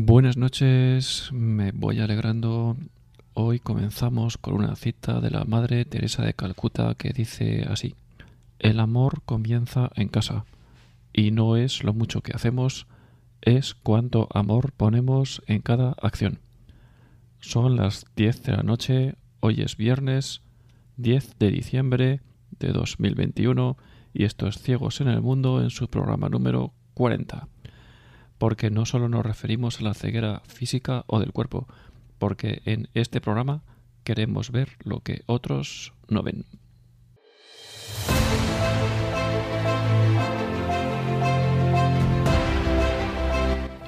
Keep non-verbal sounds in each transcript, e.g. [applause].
Buenas noches, me voy alegrando. Hoy comenzamos con una cita de la Madre Teresa de Calcuta que dice así, El amor comienza en casa, y no es lo mucho que hacemos, es cuánto amor ponemos en cada acción. Son las 10 de la noche, hoy es viernes 10 de diciembre de 2021 y esto es Ciegos en el Mundo en su programa número 40 porque no solo nos referimos a la ceguera física o del cuerpo, porque en este programa queremos ver lo que otros no ven.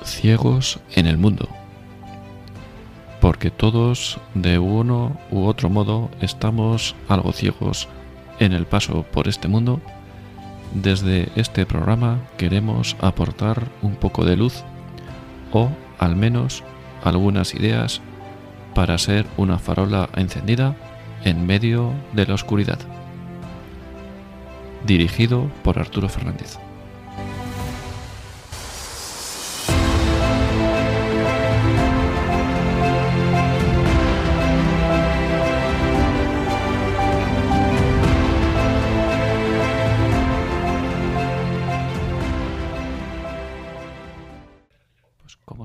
Ciegos en el mundo. Porque todos, de uno u otro modo, estamos algo ciegos en el paso por este mundo desde este programa queremos aportar un poco de luz o al menos algunas ideas para ser una farola encendida en medio de la oscuridad. Dirigido por Arturo Fernández.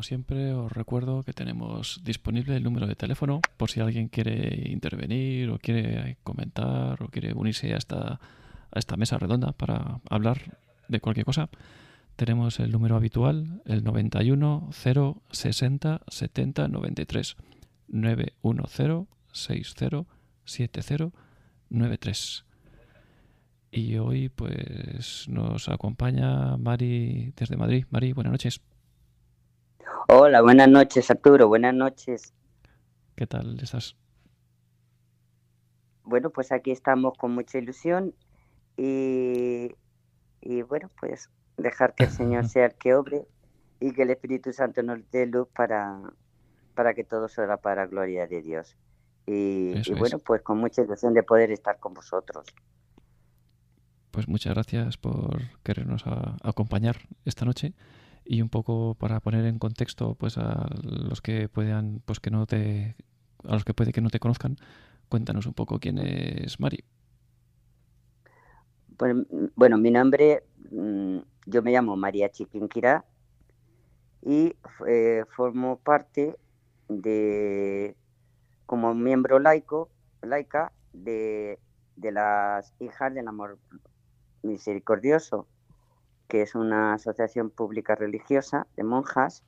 Siempre os recuerdo que tenemos disponible el número de teléfono por si alguien quiere intervenir o quiere comentar o quiere unirse a esta, a esta mesa redonda para hablar de cualquier cosa. Tenemos el número habitual, el 91 0 60 70 93 910 60 70 93. Y hoy pues nos acompaña Mari desde Madrid. Mari, buenas noches. Hola, buenas noches Arturo, buenas noches. ¿Qué tal estás? Bueno, pues aquí estamos con mucha ilusión y, bueno, pues dejar que el Señor [laughs] sea el que obre y que el Espíritu Santo nos dé luz para, para que todo sea para la gloria de Dios. Y, bueno, pues con mucha ilusión de poder estar con vosotros. Pues muchas gracias por querernos acompañar esta noche y un poco para poner en contexto pues a los que puedan pues que no te a los que puede que no te conozcan cuéntanos un poco quién es Mari. Pues, bueno mi nombre mm, yo me llamo María Chiquinquirá y eh, formo parte de como miembro laico laica de, de las hijas del amor misericordioso que es una asociación pública religiosa de monjas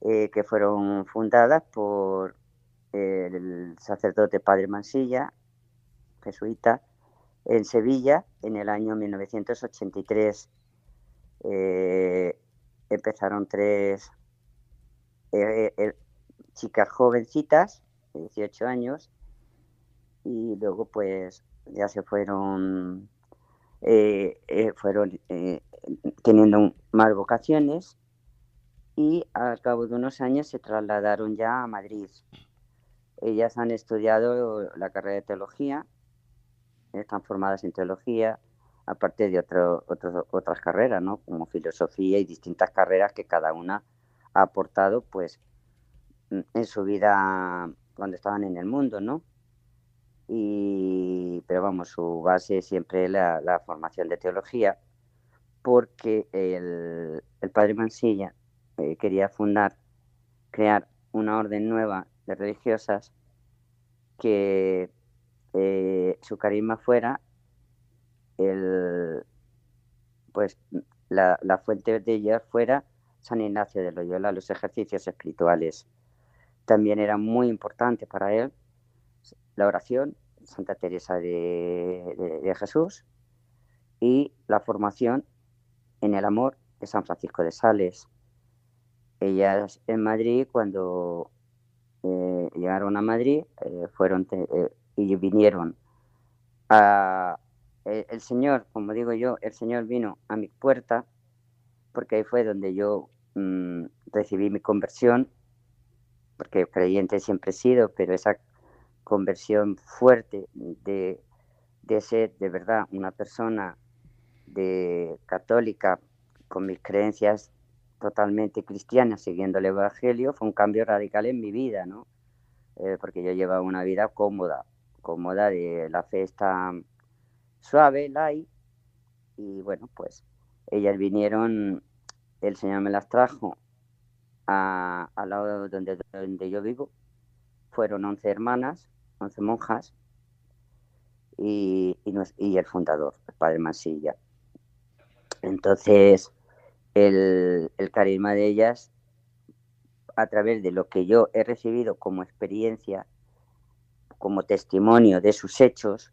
eh, que fueron fundadas por el sacerdote Padre Mansilla, jesuita, en Sevilla en el año 1983. Eh, empezaron tres eh, chicas jovencitas, de 18 años, y luego pues ya se fueron eh, eh, fueron eh, teniendo más vocaciones y al cabo de unos años se trasladaron ya a Madrid. Ellas han estudiado la carrera de teología, están formadas en teología, aparte de otro, otras carreras, ¿no? como filosofía y distintas carreras que cada una ha aportado pues en su vida cuando estaban en el mundo, ¿no? Pero vamos, su base siempre es la, formación de teología, porque el, padre Mansilla eh, quería fundar, crear una orden nueva de religiosas que eh, su carisma fuera el, pues la, la, fuente de ellas fuera San Ignacio de Loyola, los ejercicios espirituales. También era muy importante para él la oración Santa Teresa de, Jesús y la formación en el amor de San Francisco de Sales. Ellas en Madrid, cuando eh, llegaron a Madrid, eh, fueron eh, y vinieron a... el Señor, como digo yo, el Señor vino a mi puerta, porque ahí fue donde yo mm, recibí mi conversión, porque creyente siempre he sido, pero esa conversión fuerte de, ser de verdad una persona de católica con mis creencias totalmente cristiana, siguiendo el Evangelio, fue un cambio radical en mi vida, ¿no? Eh, porque yo llevaba una vida cómoda, cómoda de la fe está suave, light, y bueno, pues ellas vinieron, el Señor me las trajo a, al lado donde yo vivo, fueron 11 hermanas, 11 monjas, y, el fundador, el padre Masilla. Entonces, el, el carisma de ellas, a través de lo que yo he recibido como experiencia, como testimonio de sus hechos,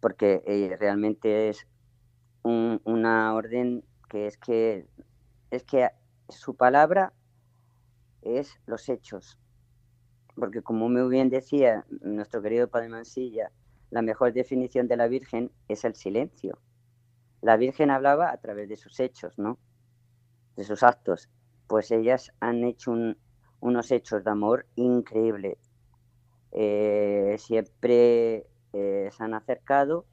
porque eh, realmente es una orden que es que es que su palabra es los hechos. Porque como muy bien decía nuestro querido Padre Mansilla, la mejor definición de la Virgen es el silencio. La Virgen hablaba a través de sus hechos, ¿no? De sus actos. Pues ellas han hecho unos hechos de amor increíble. Eh, siempre eh, se han acercado,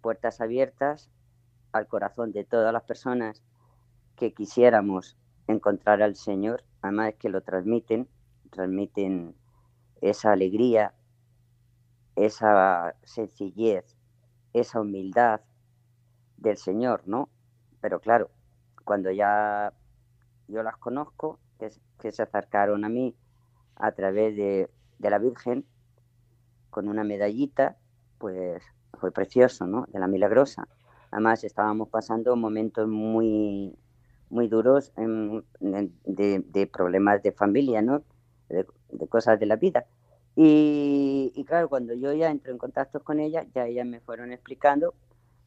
puertas abiertas al corazón de todas las personas que quisiéramos encontrar al Señor, además que lo transmiten, transmiten esa alegría, esa sencillez, esa humildad del Señor, ¿no? Pero claro, cuando ya yo las conozco, que, se acercaron a mí a través de, la Virgen con una medallita, pues fue precioso, ¿no? De la milagrosa. Además, estábamos pasando momentos muy, muy duros de, problemas de familia, ¿no? De, cosas de la vida. Y, claro, cuando yo ya entro en contacto con ella, ya ellas me fueron explicando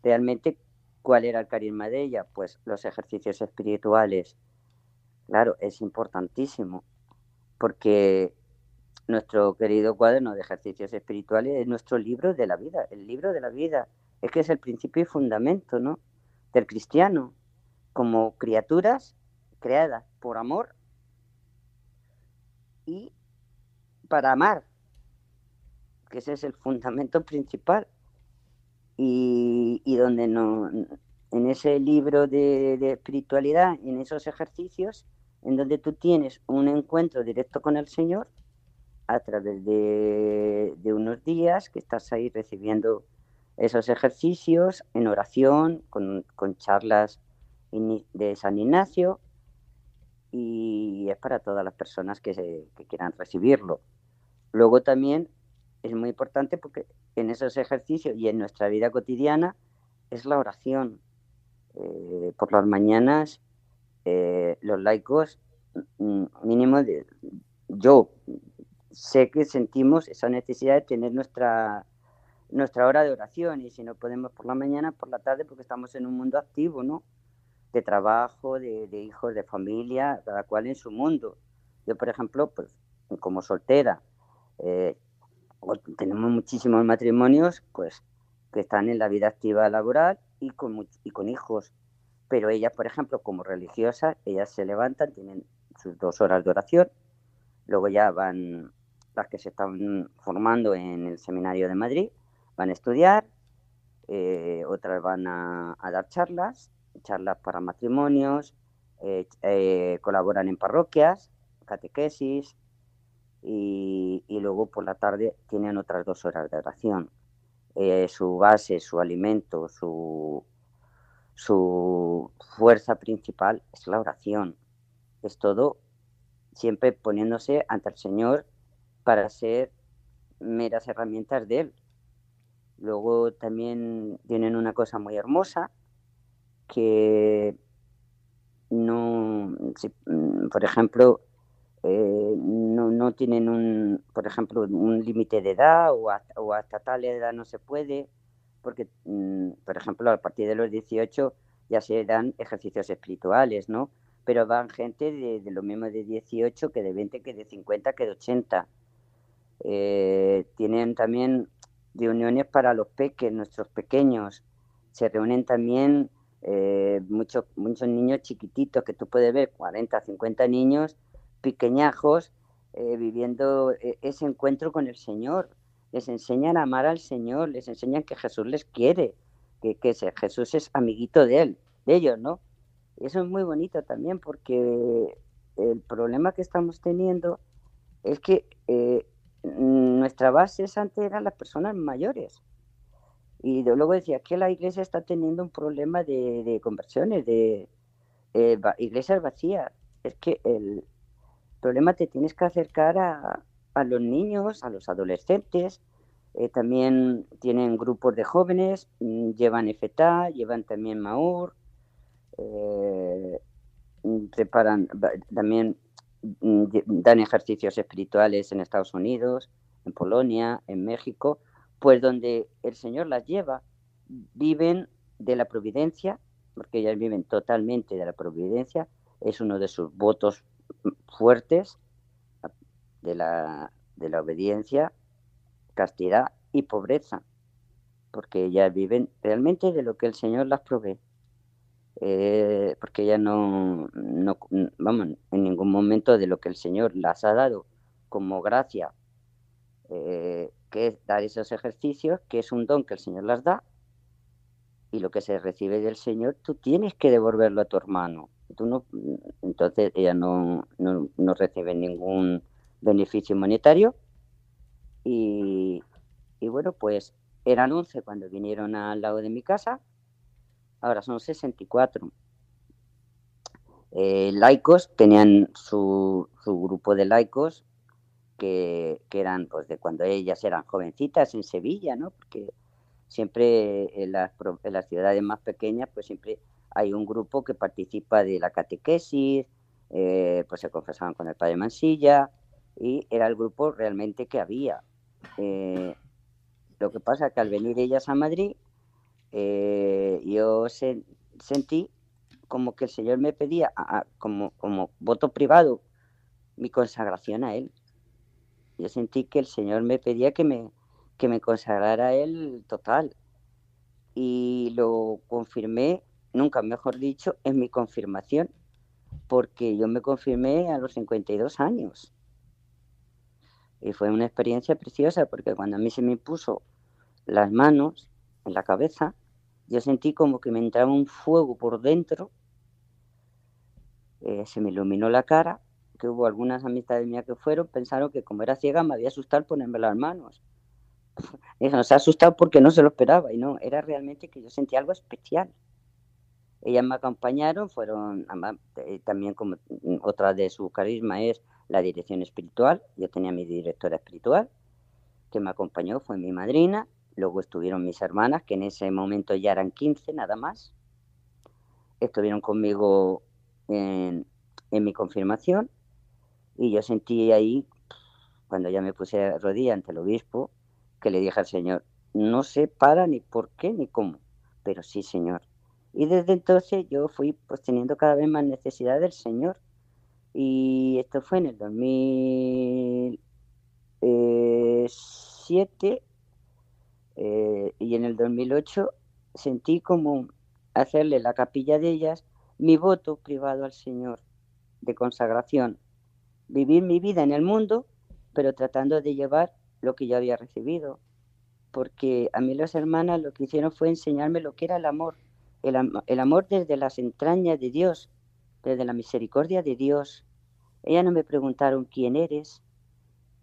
realmente cuál era el carisma de ella. Pues los ejercicios espirituales, claro, es importantísimo, porque nuestro querido cuaderno de ejercicios espirituales es nuestro libro de la vida, el libro de la vida. Es que es el principio y fundamento, ¿no? Del cristiano como criaturas creadas por amor y para amar, que ese es el fundamento principal. Y, donde no, en ese libro de, de, espiritualidad, en esos ejercicios, en donde tú tienes un encuentro directo con el Señor a través de, de unos días que estás ahí recibiendo esos ejercicios en oración, con, con charlas de San Ignacio y es para todas las personas que, se, quieran recibirlo. Luego también es muy importante porque en esos ejercicios y en nuestra vida cotidiana es la oración. Eh, por las mañanas eh, los laicos mm, mínimo de yo sé que sentimos esa necesidad de tener nuestra nuestra hora de oración y si no podemos por la mañana por la tarde porque estamos en un mundo activo no de trabajo, de, hijos, de familia, cada cual en su mundo. Yo, por ejemplo, pues como soltera, eh, tenemos muchísimos matrimonios pues que están en la vida activa laboral y con, y con hijos. Pero ellas, por ejemplo, como religiosas, ellas se levantan, tienen sus dos horas de oración, luego ya van las que se están formando en el seminario de Madrid, van a estudiar, eh, otras van a, dar charlas charlas para matrimonios, eh, eh, colaboran en parroquias, catequesis y, luego por la tarde tienen otras dos horas de oración. Eh, su base, su alimento, su, su fuerza principal es la oración. Es todo siempre poniéndose ante el Señor para ser meras herramientas de Él. Luego también tienen una cosa muy hermosa, que no, mm, por ejemplo, eh, no, no, tienen un, por ejemplo, un límite de edad o hasta, tal edad no se puede, porque, mm, por ejemplo, a partir de los 18 ya se dan ejercicios espirituales, ¿no? Pero van gente de, lo mismo de 18 que de 20, que de 50, que de 80. Eh, tienen también reuniones para los peques, nuestros pequeños. Se reúnen también eh, muchos, muchos niños chiquititos que tú puedes ver, 40, 50 niños pequeñajos eh, viviendo eh, ese encuentro con el Señor. Les enseñan a amar al Señor, les enseñan que Jesús les quiere, que, que Jesús es amiguito de él, de ellos, ¿no? Eso es muy bonito también porque el problema que estamos teniendo es que eh, nuestra base antes eran las personas mayores. Y luego decía que la iglesia está teniendo un problema de, conversiones, de eh, iglesias vacías. Es que el problema te tienes que acercar a, a los niños, a los adolescentes. Eh, también tienen grupos de jóvenes, mm, llevan FTA, llevan también MAUR, eh, preparan también mm, dan ejercicios espirituales en Estados Unidos, en Polonia, en México, pues donde el Señor las lleva, viven de la providencia, porque ellas viven totalmente de la providencia, es uno de sus votos fuertes de la, de la obediencia, castidad y pobreza, porque ellas viven realmente de lo que el Señor las provee. Eh, porque ellas no, no, vamos, en ningún momento de lo que el Señor las ha dado como gracia eh, que es dar esos ejercicios, que es un don que el Señor las da, y lo que se recibe del Señor, tú tienes que devolverlo a tu hermano. Tú no, entonces ella no, no, no recibe ningún beneficio monetario. Y, y, bueno, pues eran 11 cuando vinieron al lado de mi casa, ahora son 64. Eh, laicos tenían su, su grupo de laicos que, eran pues de cuando ellas eran jovencitas en Sevilla, ¿no? Porque siempre en las, en las ciudades más pequeñas pues siempre hay un grupo que participa de la catequesis, eh, pues se confesaban con el padre Mansilla y era el grupo realmente que había. Eh, lo que pasa que al venir ellas a Madrid, eh, yo sentí como que el Señor me pedía como, como voto privado mi consagración a Él. Yo sentí que el Señor me pedía que me, que me consagrara a Él total. Y lo confirmé, nunca mejor dicho, en mi confirmación, porque yo me confirmé a los 52 años. Y fue una experiencia preciosa, porque cuando a mí se me puso las manos en la cabeza, yo sentí como que me entraba un fuego por dentro, eh, se me iluminó la cara que hubo algunas amistades mías que fueron, pensaron que como era ciega me había asustado ponerme las manos. [laughs] Dije, se ha asustado porque no se lo esperaba y no, era realmente que yo sentía algo especial. Ellas me acompañaron, fueron eh, también como otra de su carisma es la dirección espiritual. Yo tenía mi directora espiritual que me acompañó, fue mi madrina. Luego estuvieron mis hermanas, que en ese momento ya eran 15 nada más. Estuvieron conmigo en, en mi confirmación y yo sentí ahí, cuando ya me puse a rodilla ante el obispo, que le dije al Señor, no sé para ni por qué ni cómo, pero sí, Señor. Y desde entonces yo fui pues teniendo cada vez más necesidad del Señor. Y esto fue en el 2007 eh, y en el 2008 sentí como hacerle la capilla de ellas mi voto privado al Señor de consagración vivir mi vida en el mundo, pero tratando de llevar lo que yo había recibido. Porque a mí las hermanas lo que hicieron fue enseñarme lo que era el amor, el, amor desde las entrañas de Dios, desde la misericordia de Dios. Ellas no me preguntaron quién eres,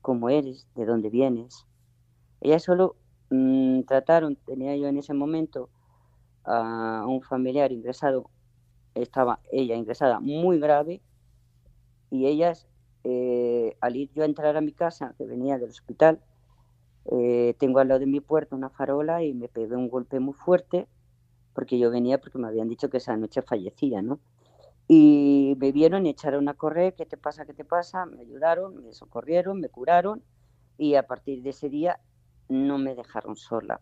cómo eres, de dónde vienes. Ellas solo mm, trataron, tenía yo en ese momento a un familiar ingresado, estaba ella ingresada muy grave, y ellas eh, al ir yo a entrar a mi casa, que venía del hospital, eh, tengo al lado de mi puerta una farola y me pegué un golpe muy fuerte, porque yo venía porque me habían dicho que esa noche fallecía, ¿no? Y me vieron y echaron a correr, ¿qué te pasa, qué te pasa? Me ayudaron, me socorrieron, me curaron y a partir de ese día no me dejaron sola.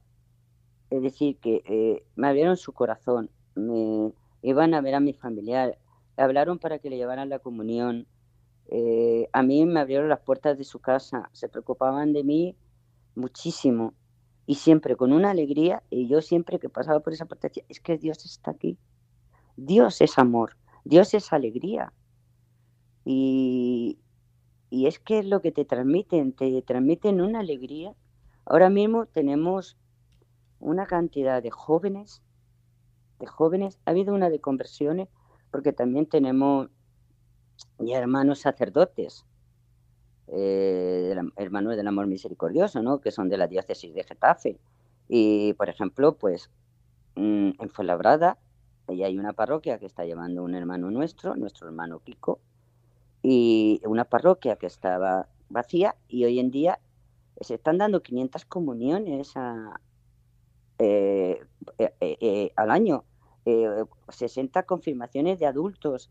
Es decir, que eh, me abrieron su corazón, me iban a ver a mi familiar, hablaron para que le llevaran la comunión, eh, a mí me abrieron las puertas de su casa, se preocupaban de mí muchísimo y siempre con una alegría y yo siempre que pasaba por esa puerta decía, es que Dios está aquí, Dios es amor, Dios es alegría y, y es que es lo que te transmiten, te transmiten una alegría. Ahora mismo tenemos una cantidad de jóvenes, de jóvenes, ha habido una de conversiones porque también tenemos ya hermanos sacerdotes, eh, hermanos del amor misericordioso, ¿no? que son de la diócesis de Getafe. Y, por ejemplo, pues mm, en Fuenlabrada, hay una parroquia que está llevando un hermano nuestro, nuestro hermano Pico, y una parroquia que estaba vacía y hoy en día se están dando 500 comuniones eh, eh, al año, 60 confirmaciones de adultos,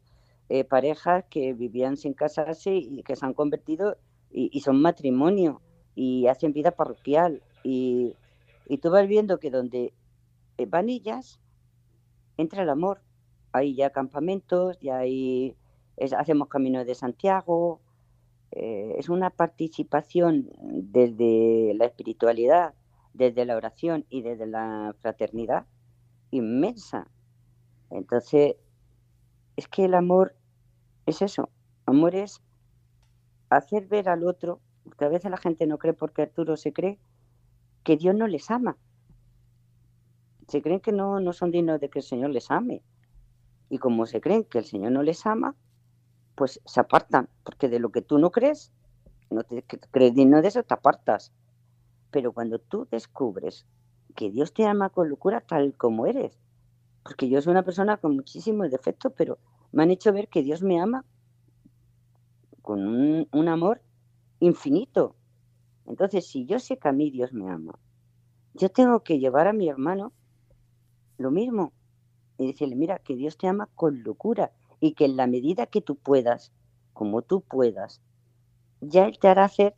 parejas que vivían sin casarse y que se han convertido y, son matrimonio y hacen vida parroquial. Y, y tú vas viendo que donde van ellas, entra el amor. Hay ya campamentos, ya hay, hacemos caminos de Santiago, eh, es una participación desde la espiritualidad, desde la oración y desde la fraternidad inmensa. Entonces, es que el amor es eso. Amor es hacer ver al otro, porque a veces la gente no cree porque Arturo se cree que Dios no les ama. Se creen que no, no son dignos de que el Señor les ame. Y como se creen que el Señor no les ama, pues se apartan, porque de lo que tú no crees, no te crees digno de eso, te apartas. Pero cuando tú descubres que Dios te ama con locura tal como eres, porque yo soy una persona con muchísimos defectos, pero me han hecho ver que Dios me ama con un, amor infinito. Entonces, si yo sé que a mí Dios me ama, yo tengo que llevar a mi hermano lo mismo y decirle, mira, que Dios te ama con locura y que en la medida que tú puedas, como tú puedas, ya Él te hará hacer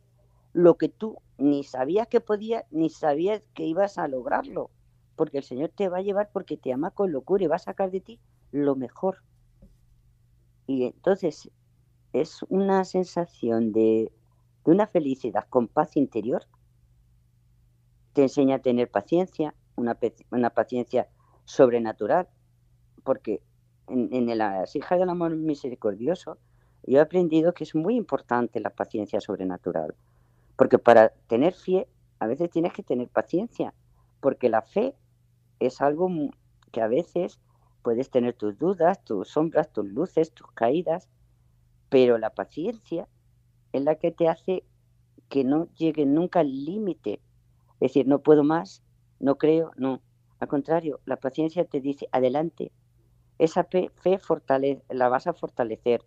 lo que tú ni sabías que podías, ni sabías que ibas a lograrlo, porque el Señor te va a llevar porque te ama con locura y va a sacar de ti lo mejor. Y entonces es una sensación de, de una felicidad con paz interior. Te enseña a tener paciencia, una, una paciencia sobrenatural, porque en, las hijas del amor misericordioso, yo he aprendido que es muy importante la paciencia sobrenatural. Porque para tener fe, a veces tienes que tener paciencia. Porque la fe es algo que a veces puedes tener tus dudas, tus sombras, tus luces, tus caídas. Pero la paciencia es la que te hace que no llegue nunca al límite. Es decir, no puedo más, no creo, no. Al contrario, la paciencia te dice, adelante, esa fe, la vas a fortalecer.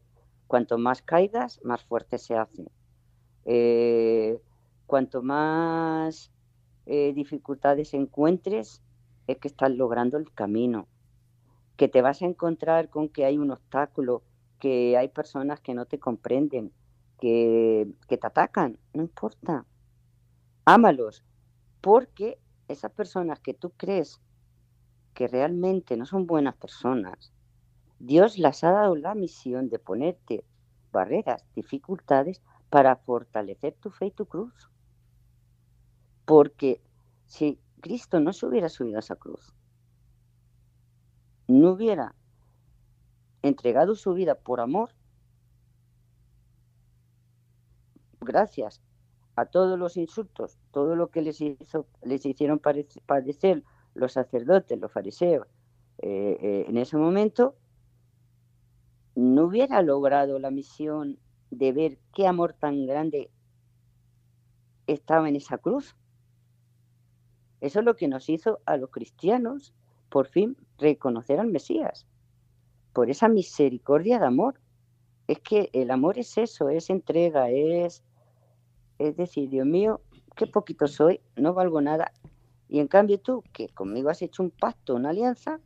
Cuanto más caigas, más fuerte se hace. Eh, cuanto más eh, dificultades encuentres, es que estás logrando el camino. Que te vas a encontrar con que hay un obstáculo, que hay personas que no te comprenden, que, que te atacan, no importa. Ámalos, porque esas personas que tú crees que realmente no son buenas personas, Dios las ha dado la misión de ponerte barreras, dificultades para fortalecer tu fe y tu cruz. Porque si Cristo no se hubiera subido a esa cruz, no hubiera entregado su vida por amor, gracias a todos los insultos, todo lo que les, hizo, les hicieron padecer los sacerdotes, los fariseos, eh, eh, en ese momento, no hubiera logrado la misión de ver qué amor tan grande estaba en esa cruz. Eso es lo que nos hizo a los cristianos por fin reconocer al Mesías, por esa misericordia de amor. Es que el amor es eso, es entrega, es, es decir, Dios mío, qué poquito soy, no valgo nada, y en cambio tú, que conmigo has hecho un pacto, una alianza,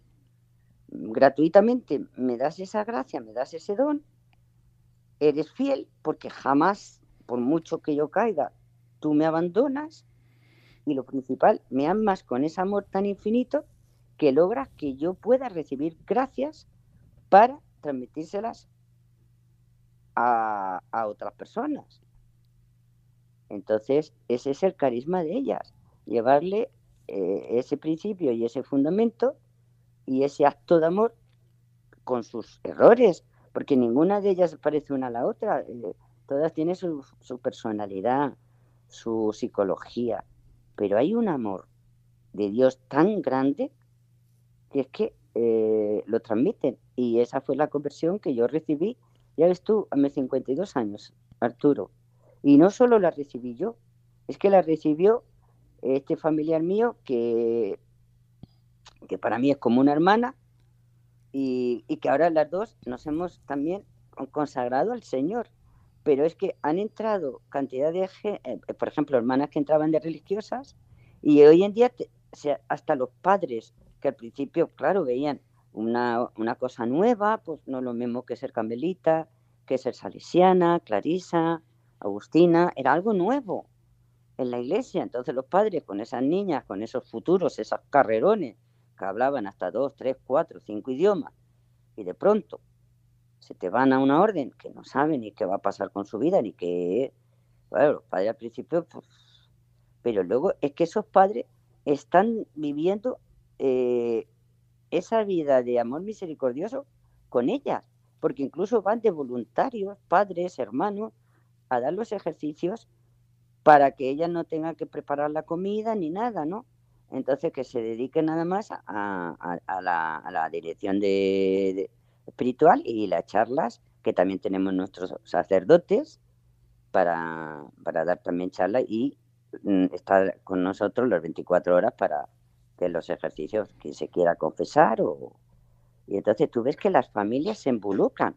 gratuitamente me das esa gracia, me das ese don, eres fiel porque jamás, por mucho que yo caiga, tú me abandonas y lo principal, me amas con ese amor tan infinito que logras que yo pueda recibir gracias para transmitírselas a, a otras personas. Entonces, ese es el carisma de ellas, llevarle eh, ese principio y ese fundamento y ese acto de amor con sus errores, porque ninguna de ellas parece una a la otra, eh, todas tienen su, personalidad, su psicología, pero hay un amor de Dios tan grande que es que eh, lo transmiten Y esa fue la conversión que yo recibí, ya ves tú, a mis 52 años, Arturo. Y no solo la recibí yo, es que la recibió este familiar mío que, que para mí es como una hermana y, y que ahora las dos nos hemos también consagrado al Señor. Pero es que han entrado cantidad de, eh, por ejemplo, hermanas que entraban de religiosas y hoy en día hasta los padres que al principio, claro, veían una, una, cosa nueva, pues no lo mismo que ser camelita, que ser salesiana, clarisa, agustina, era algo nuevo en la iglesia. Entonces los padres con esas niñas, con esos futuros, esos carrerones que hablaban hasta dos, tres, cuatro, cinco idiomas, y de pronto se te van a una orden que no saben ni qué va a pasar con su vida, ni qué... Bueno, los padres al principio, pues... Pero luego es que esos padres están viviendo eh, esa vida de amor misericordioso con ellas, porque incluso van de voluntarios, padres, hermanos, a dar los ejercicios para que ellas no tengan que preparar la comida ni nada, ¿no? Entonces que se dediquen nada más a, la, dirección espiritual y las charlas, que también tenemos nuestros sacerdotes para, para dar también charlas y mm, estar con nosotros las 24 horas para que los ejercicios que se quiera confesar o y entonces tú ves que las familias se involucran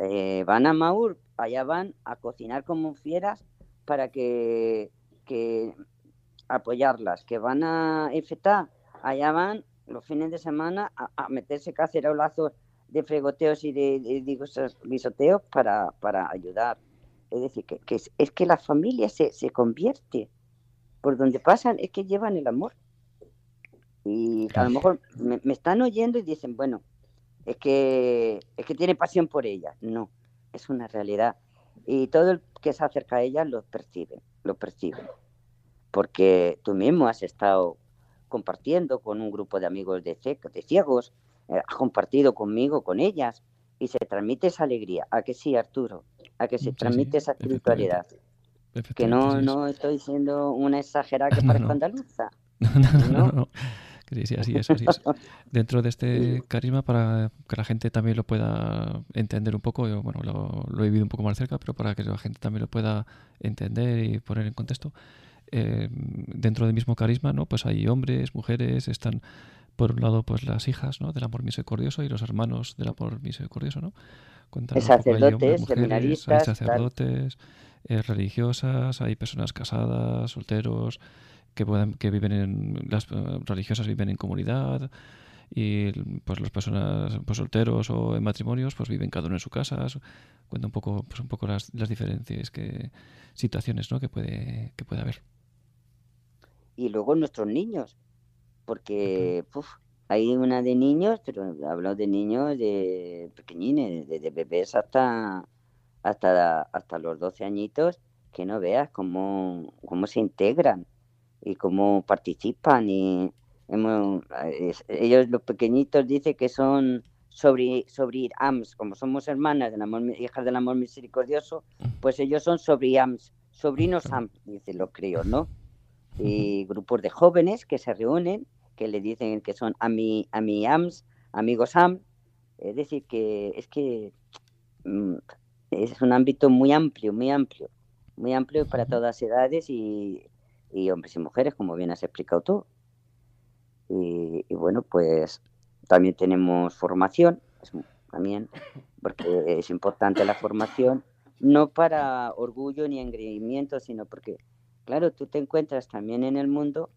eh, van a Maur allá van a cocinar como fieras para que, que apoyarlas que van a Efetá allá van los fines de semana a, a meterse cacerolazos de fregoteos y de, de, guisoteos para, para, ayudar. Es decir, que, que es, que la familia se, se, convierte. Por donde pasan es que llevan el amor. Y a lo mejor me, están oyendo y dicen, bueno, es que, es que tiene pasión por ella. No, es una realidad. Y todo el que se acerca a ella lo percibe, lo percibe. Porque tú mismo has estado compartiendo con un grupo de amigos de, de ciegos, eh, ha compartido conmigo, con ellas, y se transmite esa alegría. ¿A que sí, Arturo? ¿A que se transmite esa espiritualidad? Que no, no estoy siendo una exagerada que [laughs] parezco andaluza. [laughs] No, no, no. No, Sí, así es, así es. [laughs] Dentro de este carisma, para que la gente también lo pueda entender un poco, yo, bueno, lo, he vivido un poco más cerca, pero para que la gente también lo pueda entender y poner en contexto, eh, dentro del mismo carisma, ¿no? Pues hay hombres, mujeres, están por un lado, pues las hijas ¿no? del amor misericordioso y los hermanos del amor misericordioso, ¿no? Cuentan sacerdotes, seminaristas, hay sacerdotes, eh, religiosas, hay personas casadas, solteros, que puedan, que viven en las eh, religiosas viven en comunidad y pues las personas pues solteros o en matrimonios pues viven cada uno en su casa. Cuenta un poco pues un poco las, las diferencias que situaciones ¿no? que puede que puede haber. Y luego nuestros niños porque hay una de niños, pero hablo de niños de pequeñines, de, bebés hasta, hasta, hasta los 12 añitos, que no veas cómo, cómo se integran y cómo participan. y Ellos, los pequeñitos, dicen que son sobre, sobre AMS, como somos hermanas del amor, hijas del amor misericordioso, pues ellos son sobre AMS, sobrinos AMS, dice los críos, ¿no? Y grupos de jóvenes que se reúnen que le dicen que son a mi, a mi AMS, amigos AM. Es decir, que es que mm, es un ámbito muy amplio, muy amplio, muy amplio para todas edades y, hombres y mujeres, como bien has explicado tú. Y, bueno, pues también tenemos formación, también, porque es importante la formación, no para orgullo ni engreimiento, sino porque, claro, tú te encuentras también en el mundo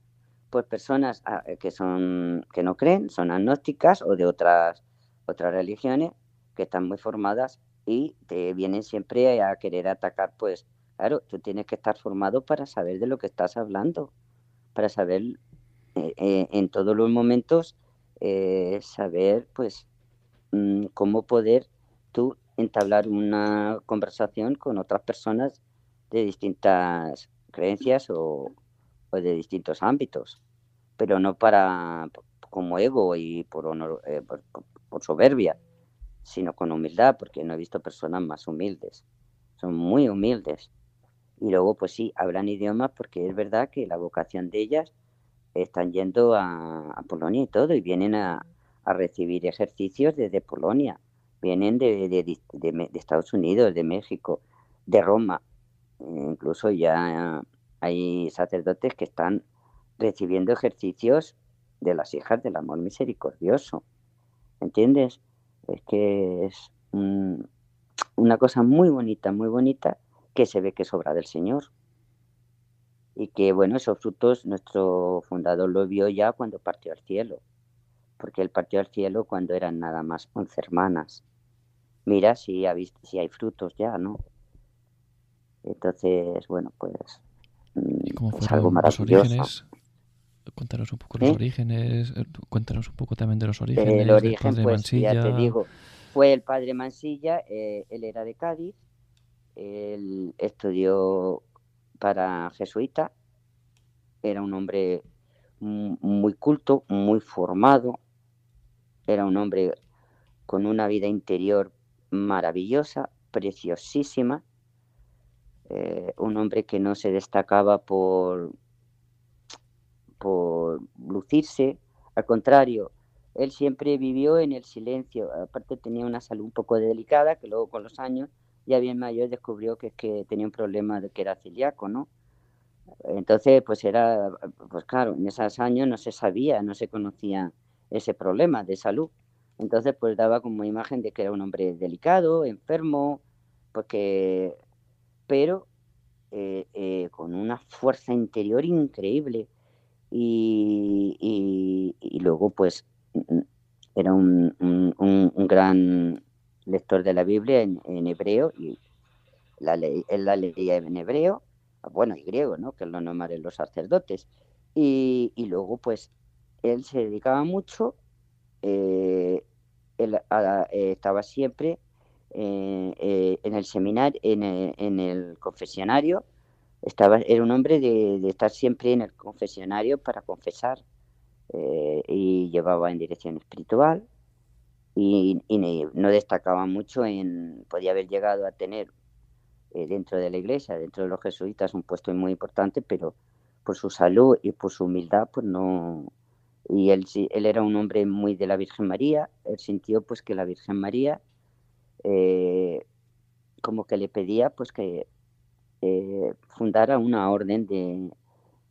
pues personas ah, eh, que son que no creen, son agnósticas o de otras otras religiones que están muy formadas y te vienen siempre a querer atacar, pues claro, tú tienes que estar formado para saber de lo que estás hablando, para saber eh, eh, en todos los momentos saber pues mm, cómo poder tú entablar una conversación con otras personas de distintas creencias o, de distintos ámbitos, pero no para como ego y por, honor, eh, por, soberbia, sino con humildad, porque no he visto personas más humildes, son muy humildes. Y luego, pues sí, hablan idiomas porque es verdad que la vocación de ellas están yendo a, Polonia y todo, y vienen a, recibir ejercicios desde Polonia, vienen de, de, Estados Unidos, de México, de Roma. incluso ya hay sacerdotes que están recibiendo ejercicios de las hijas del amor misericordioso. ¿Entiendes? Es que es una cosa muy bonita, muy bonita, que se ve que es obra del Señor. Y que, bueno, esos frutos nuestro fundador lo vio ya cuando partió al cielo, porque él partió al cielo cuando eran nada más once hermanas. Mira si, ha visto, si hay frutos ya, ¿no? Entonces, bueno, pues ¿Y cómo es algo maravilloso. Cuéntanos un poco los ¿Eh? orígenes, eh, cuéntanos un poco también de los orígenes. El origen, pues Mansilla. ya te digo, fue el padre Mansilla, eh, él era de Cádiz, él estudió para jesuita, era un hombre muy culto, muy formado, era un hombre con una vida interior maravillosa, preciosísima, un hombre que no se destacaba por por lucirse, al contrario, él siempre vivió en el silencio, aparte tenía una salud un poco delicada, que luego con los años, ya bien mayor, descubrió que, que tenía un problema de que era celíaco, ¿no? Entonces, pues era, pues claro, en esos años no se sabía, no se conocía ese problema de salud. Entonces, pues daba como imagen de que era un hombre delicado, enfermo, porque, pero eh, eh, con una fuerza interior increíble y, y, luego pues era un, un, gran lector de la Biblia en, hebreo y la ley, él la leía en hebreo, bueno, y griego, ¿no? Que lo de los sacerdotes. Y, y, luego pues él se dedicaba mucho, eh, él estaba siempre eh, eh, en el seminario, en en el confesionario, estaba, era un hombre de, estar siempre en el confesionario para confesar eh, y llevaba en dirección espiritual y, no destacaba mucho en, podía haber llegado a tener eh, dentro de la iglesia, dentro de los jesuitas, un puesto muy importante, pero por su salud y por su humildad, pues no. Y él, él era un hombre muy de la Virgen María, él sintió pues que la Virgen María eh, como que le pedía pues que eh, fundara una orden de,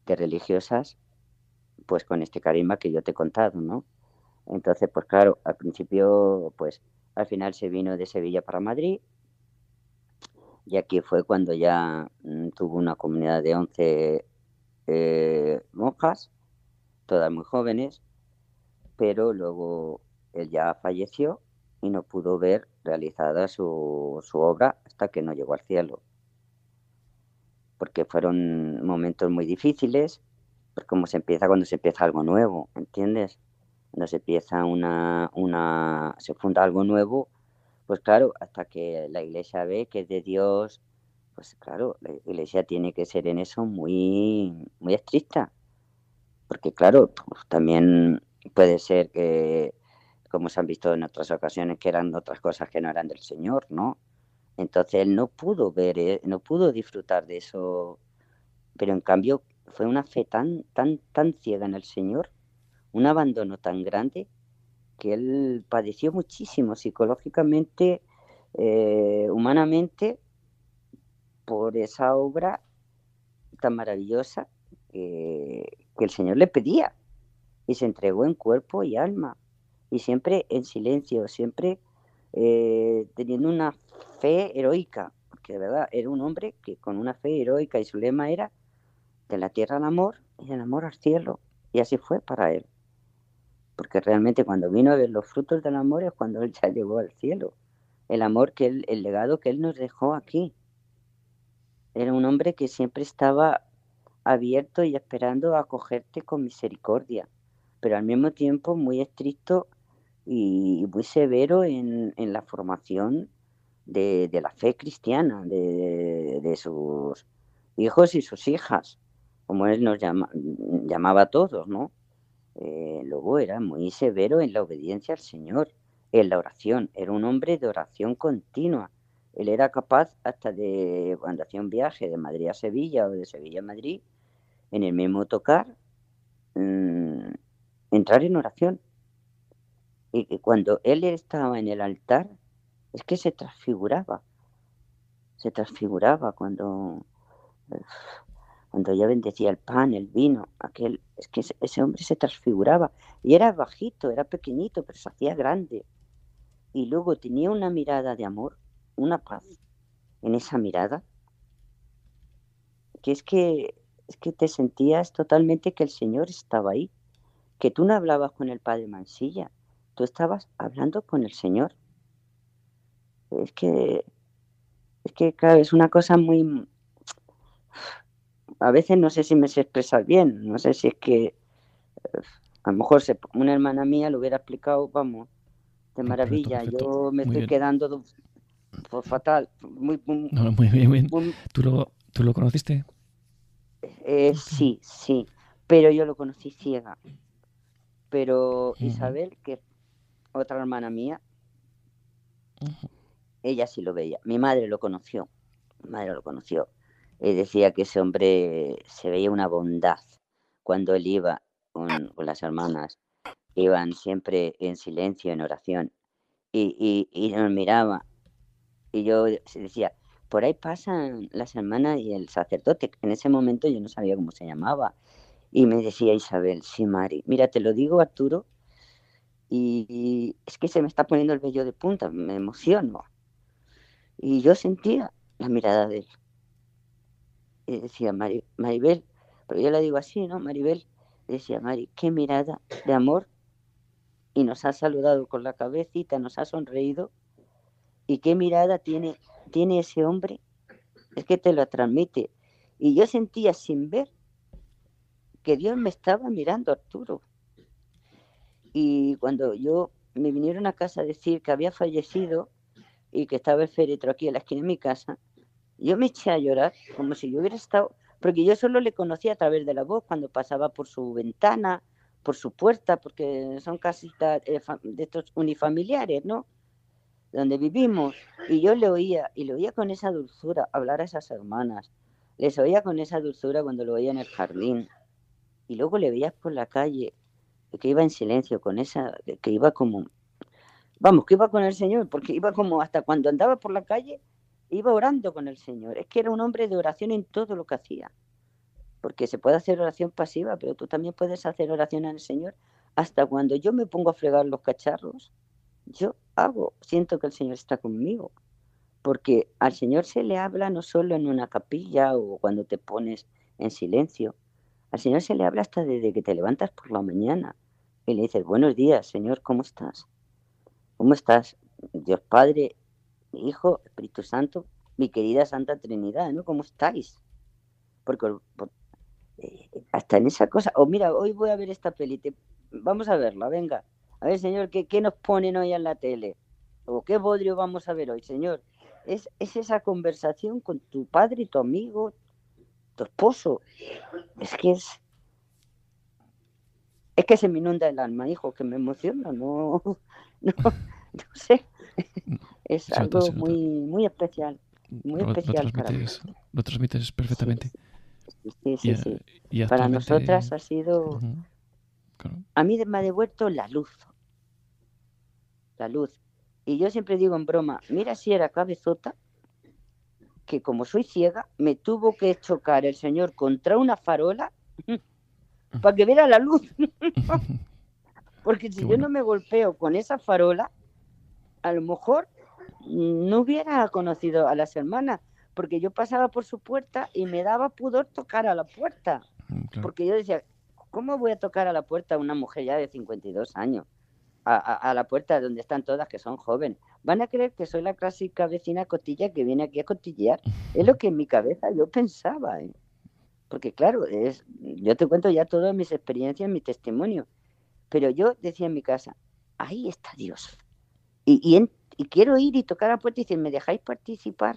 religiosas, pues con este carisma que yo te he contado, ¿no? Entonces, pues claro, al principio, pues al final se vino de Sevilla para Madrid, y aquí fue cuando ya mm, tuvo una comunidad de 11 eh, monjas, todas muy jóvenes, pero luego él ya falleció y no pudo ver realizada su, su obra hasta que no llegó al cielo porque fueron momentos muy difíciles, pues como se empieza cuando se empieza algo nuevo, ¿entiendes? Cuando se empieza una, una, se funda algo nuevo, pues claro, hasta que la iglesia ve que es de Dios, pues claro, la iglesia tiene que ser en eso muy, muy estricta, porque claro, pues también puede ser que, como se han visto en otras ocasiones, que eran otras cosas que no eran del Señor, ¿no? Entonces él no pudo ver, eh, no pudo disfrutar de eso, pero en cambio fue una fe tan, tan, tan ciega en el Señor, un abandono tan grande, que él padeció muchísimo psicológicamente, eh, humanamente, por esa obra tan maravillosa que el Señor le pedía. Y se entregó en cuerpo y alma. Y siempre en silencio, siempre eh, teniendo una fe heroica, porque de verdad era un hombre que con una fe heroica y su lema era de la tierra al amor y del amor al cielo. Y así fue para él. Porque realmente cuando vino a ver los frutos del amor es cuando él ya llegó al cielo. El amor que él, el legado que él nos dejó aquí. Era un hombre que siempre estaba abierto y esperando a acogerte con misericordia, pero al mismo tiempo muy estricto y muy severo en, en la formación de, de, la fe cristiana de, de, sus hijos y sus hijas, como él nos llama, llamaba a todos, ¿no? Eh, luego era muy severo en la obediencia al Señor, en la oración, era un hombre de oración continua. Él era capaz hasta de, cuando hacía un viaje de Madrid a Sevilla o de Sevilla a Madrid, en el mismo tocar, mm, entrar en oración Y, cuando él estaba en el altar, es que se transfiguraba. Se transfiguraba cuando, cuando ya bendecía el pan, el vino, aquel, es que ese, hombre se transfiguraba. Y era bajito, era pequeñito, pero se hacía grande. Y luego tenía una mirada de amor, una paz en esa mirada, que es que, es que te sentías totalmente que el Señor estaba ahí, que tú no hablabas con el Padre Mansilla, tú estabas hablando con el Señor. Es que, es que, claro, es una cosa muy... A veces no sé si me sé expresar bien, no sé si es que a lo mejor una hermana mía lo hubiera explicado, vamos, de maravilla. Yo me estoy quedando fatal. Muy, muy [laughs] bien, ¿Tú, lo, ¿Tú lo conociste? Eh, sí, sí, pero yo lo conocí ciega. Pero Isabel, que otra hermana mía, ella sí lo veía. Mi madre lo conoció, mi madre lo conoció. Y decía que ese hombre se veía una bondad cuando él iba con, las hermanas. Iban siempre en silencio, en oración. Y, y, nos miraba. Y yo decía, por ahí pasan las hermanas y el sacerdote. En ese momento yo no sabía cómo se llamaba. Y me decía Isabel, sí, Mari, mira, te lo digo, Arturo, y, es que se me está poniendo el vello de punta, me emociono. Y yo sentía la mirada de él. Y decía, Maribel, pero yo le digo así, ¿no? Maribel, decía, Mari, qué mirada de amor. Y nos ha saludado con la cabecita, nos ha sonreído. Y qué mirada tiene, tiene ese hombre. Es que te lo transmite. Y yo sentía sin ver que Dios me estaba mirando, Arturo. Y cuando yo me vinieron a casa a decir que había fallecido y que estaba el féretro aquí en la esquina de mi casa, yo me eché a llorar como si yo hubiera estado, porque yo solo le conocía a través de la voz cuando pasaba por su ventana, por su puerta, porque son casitas eh, de estos unifamiliares, ¿no? Donde vivimos. Y yo le oía, y le oía con esa dulzura hablar a esas hermanas. Les oía con esa dulzura cuando lo veía en el jardín. Y luego le veías por la calle que iba en silencio, con esa, que iba como, vamos, que iba con el Señor, porque iba como hasta cuando andaba por la calle, iba orando con el Señor. Es que era un hombre de oración en todo lo que hacía. Porque se puede hacer oración pasiva, pero tú también puedes hacer oración al Señor. Hasta cuando yo me pongo a fregar los cacharros, yo hago, siento que el Señor está conmigo. Porque al Señor se le habla no solo en una capilla o cuando te pones en silencio, al Señor se le habla hasta desde que te levantas por la mañana y le dices, buenos días, Señor, ¿cómo estás? ¿Cómo estás? Dios Padre, Hijo, Espíritu Santo, mi querida Santa Trinidad, ¿no? ¿Cómo estáis? Porque eh, hasta en esa cosa, o mira, hoy voy a ver esta peli, vamos a verla, venga. A ver, Señor, ¿qué, ¿qué, nos ponen hoy en la tele? ¿O qué bodrio vamos a ver hoy, Señor? Es, es esa conversación con tu padre, tu amigo, esposo. Es que es. Es que se me inunda el alma, hijo, que me emociona, no, [laughs] no, sé. [laughs] Es algo muy, muy especial. Muy especial lo transmites, Lo transmites perfectamente. Sí, sí, sí. para nosotras ha sido. A mí me ha devuelto la luz. La luz. Y yo siempre digo en broma, mira si era cabezota, que como soy ciega, me tuvo que chocar el señor contra una farola [laughs] para que viera la luz. [laughs] Porque si yo no me golpeo con esa farola, a lo mejor no hubiera conocido a las hermanas, porque yo pasaba por su puerta y me daba pudor tocar a la puerta. Mm, porque yo decía, ¿cómo voy a tocar a la puerta a una mujer ya de 52 años? a, la puerta donde están todas, que son jóvenes. Van a creer que soy la clásica vecina cotilla que viene aquí a cotillear. [laughs] Es lo que en mi cabeza yo pensaba. ¿eh? Porque claro, es, yo te cuento ya todas mis experiencias, mi testimonio. Pero yo decía en mi casa, ahí está Dios. Y, y, quiero ir y tocar a la puerta y decir, ¿me dejáis participar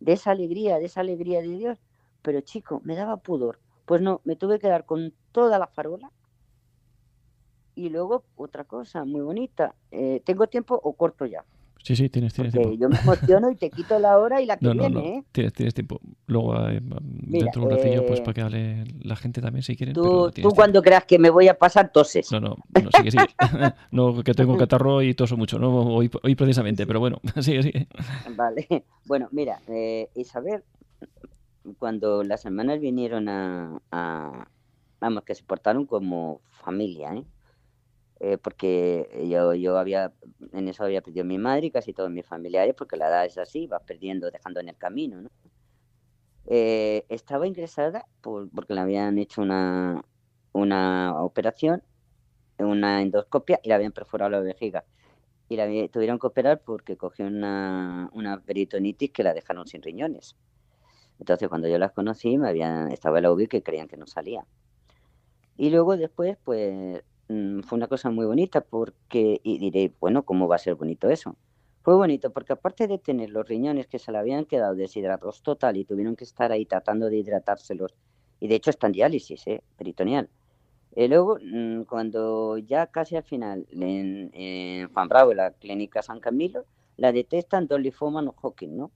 de esa alegría, de esa alegría de Dios? Pero chico, me daba pudor. Pues no, me tuve que dar con toda la farola y luego otra cosa muy bonita, eh, ¿tengo tiempo o corto ya? Sí, sí, tienes, tienes tiempo. Yo me emociono y te quito la hora y la que no, viene, no, no. ¿eh? Tienes, tienes tiempo. Luego, eh, dentro de un ratillo, pues eh, para que hable la gente también, si quieren. Tú, pero tú cuando creas que me voy a pasar, toses. No, no, no sigue, sigue. [laughs] no, que tengo catarro y toso mucho, ¿no? Hoy, hoy precisamente, pero bueno, [laughs] sigue, sigue. Vale. [laughs] Bueno, mira, eh, Isabel, cuando las hermanas vinieron a, a- Vamos, que se portaron como familia, ¿eh? Eh, porque yo, yo había, en eso había perdido mi madre y casi todos mis familiares, porque la edad es así, vas perdiendo, dejando en el camino, ¿no? Eh, estaba ingresada por- porque le habían hecho una, una operación, una endoscopia, y le habían perforado la vejiga. Y la tuvieron que operar porque cogió una, una peritonitis que la dejaron sin riñones. Entonces, cuando yo las conocí, me habían, estaba la UBI que creían que no salía. Y luego después, pues, fue una cosa muy bonita porque, y diré, bueno, ¿cómo va a ser bonito eso? Fue bonito porque aparte de tener los riñones que se le habían quedado deshidratados total y tuvieron que estar ahí tratando de hidratárselos, y de hecho está en diálisis, ¿eh? peritoneal. Y luego, mm, cuando ya casi al final, en, en Juan Bravo, en la clínica San Camilo, la detectan dos linfomas no Hodgkin, ¿no?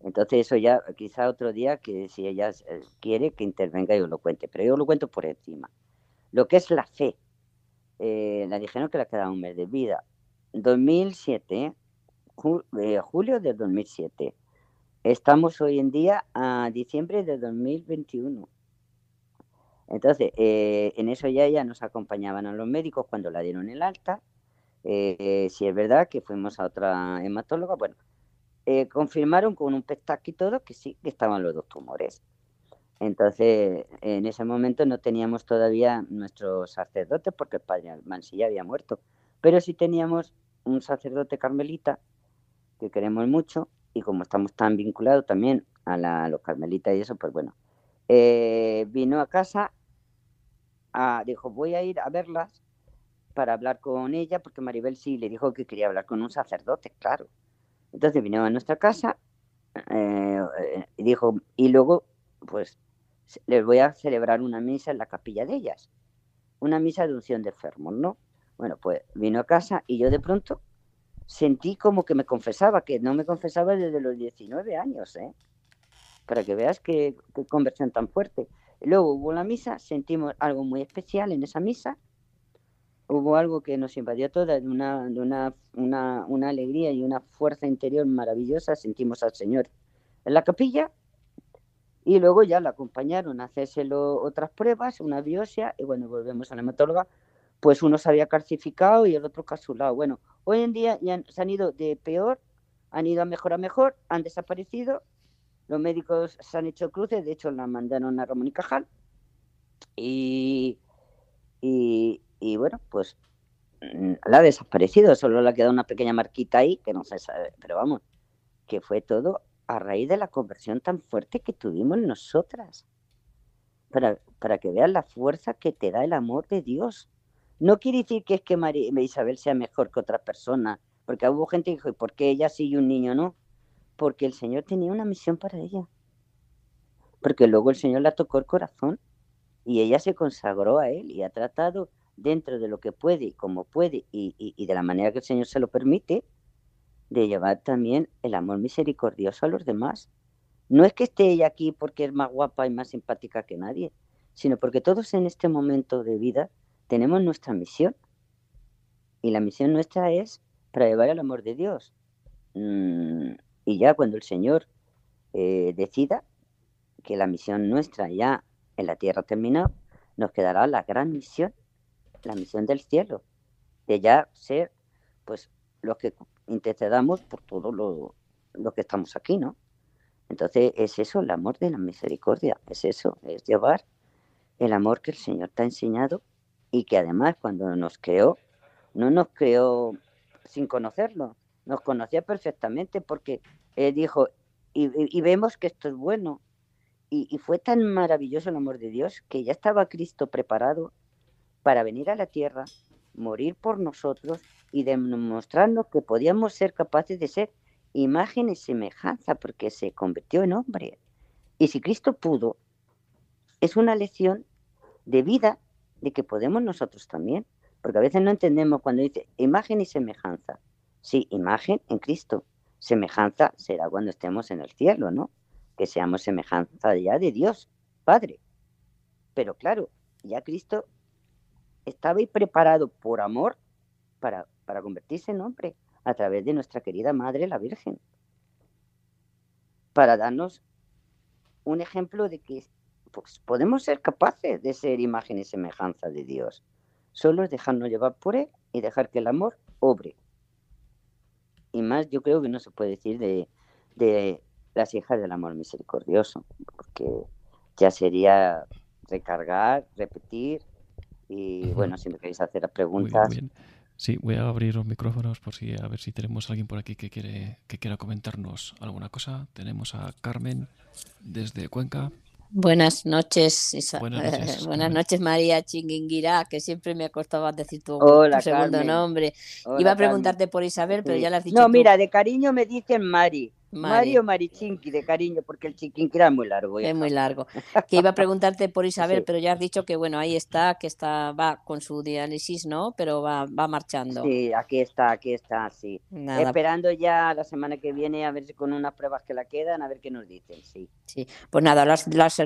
Entonces eso ya quizá otro día que si ella eh, quiere que intervenga yo lo cuente, pero yo lo cuento por encima. Lo que es la fe, eh, la dijeron que le quedaba un mes de vida. 2007, ¿eh? Ju- julio del 2007. Estamos hoy en día a diciembre de 2021. Entonces, eh, en eso ya, ya nos acompañaban a los médicos cuando la dieron el alta. Eh, si es verdad que fuimos a otra hematóloga, bueno, eh, confirmaron con un PET-TAC y todo que sí, que estaban los dos tumores. Entonces, en ese momento no teníamos todavía nuestro sacerdote porque el padre Mansilla había muerto, pero sí teníamos un sacerdote carmelita que queremos mucho y como estamos tan vinculados también a, la- los carmelitas y eso, pues bueno, eh, vino a casa, dijo, voy a ir a verlas para hablar con ella porque Maribel sí le dijo que quería hablar con un sacerdote, claro. Entonces vino a nuestra casa eh, eh, dijo, y luego, pues, les voy a celebrar una misa en la capilla de ellas. Una misa de unción de enfermos, ¿no? Bueno, pues vino a casa y yo de pronto sentí como que me confesaba, que no me confesaba desde los 19 años, ¿eh? Para que veas qué, conversión tan fuerte. Luego hubo la misa, sentimos algo muy especial en esa misa, hubo algo que nos invadió todas, de una, una, una alegría y una fuerza interior maravillosa, sentimos al Señor en la capilla y luego ya la acompañaron a hacérselo otras pruebas, una biopsia y bueno, volvemos a la hematóloga, pues uno se había calcificado y el otro casulado. Bueno, hoy en día ya se han ido de peor, han ido a mejor a mejor, han desaparecido, los médicos se han hecho cruces, de hecho la mandaron a Ramón y Cajal y, y, y bueno, pues mm, la ha desaparecido, solo le ha quedado una pequeña marquita ahí que no se sabe, pero vamos, que fue todo a raíz de la conversión tan fuerte que tuvimos nosotras. Para, para que veas la fuerza que te da el amor de Dios. No quiere decir que es que María Isabel sea mejor que otra persona, porque hubo gente que dijo, ¿y por qué ella sí y un niño no? Porque el Señor tenía una misión para ella. Porque luego el Señor la tocó el corazón y ella se consagró a Él y ha tratado dentro de lo que puede, como puede y, y, y de la manera que el Señor se lo permite, de llevar también el amor misericordioso a los demás. No es que esté ella aquí porque es más guapa y más simpática que nadie, sino porque todos en este momento de vida tenemos nuestra misión. Y la misión nuestra es para llevar el amor de Dios. Mm, y ya cuando el Señor eh, decida que la misión nuestra ya en la tierra ha terminado, nos quedará la gran misión, la misión del cielo, de ya ser pues los que intercedamos por todo lo, lo que estamos aquí, ¿no? Entonces es eso, el amor de la misericordia, es eso, es llevar el amor que el Señor te ha enseñado y que además cuando nos creó, no nos creó sin conocerlo, nos conocía perfectamente porque Él dijo, y, vemos que esto es bueno. Y, y fue tan maravilloso el amor de Dios que ya estaba Cristo preparado para venir a la tierra, morir por nosotros y demostrarnos que podíamos ser capaces de ser imagen y semejanza porque se convirtió en hombre. Y si Cristo pudo, es una lección de vida de que podemos nosotros también. Porque a veces no entendemos cuando dice imagen y semejanza. Sí, imagen en Cristo. Semejanza será cuando estemos en el cielo, ¿no? Que seamos semejanza ya de Dios, Padre. Pero claro, ya Cristo estaba preparado por amor para, para convertirse en hombre a través de nuestra querida Madre, la Virgen. Para darnos un ejemplo de que pues, podemos ser capaces de ser imagen y semejanza de Dios. Solo es dejarnos llevar por Él y dejar que el amor obre. Y más yo creo que no se puede decir de, de las hijas del amor misericordioso, porque ya sería recargar, repetir y bueno, si me queréis hacer las preguntas. Sí, voy a abrir los micrófonos por si a ver si tenemos alguien por aquí que quiere que quiera comentarnos alguna cosa. Tenemos a Carmen desde Cuenca. Buenas noches, Buenas noches, María Chinguinguirá, que siempre me costaba decir tu, segundo nombre. Iba a preguntarte por Isabel, pero ya la has dicho. No, mira, de cariño me dicen Mari. Mario Marichinqui, de cariño, porque el chiquinqui era muy largo. Es muy largo. Que iba a [laughs] preguntarte por Isabel, pero ya has dicho que bueno, ahí está, que está, va con su diálisis, ¿no? Pero va, va marchando. Sí, aquí está, aquí está, sí. Esperando ya la semana que viene a ver si con unas pruebas que la quedan, a ver qué nos dicen, sí. Sí, pues nada, lo has, lo has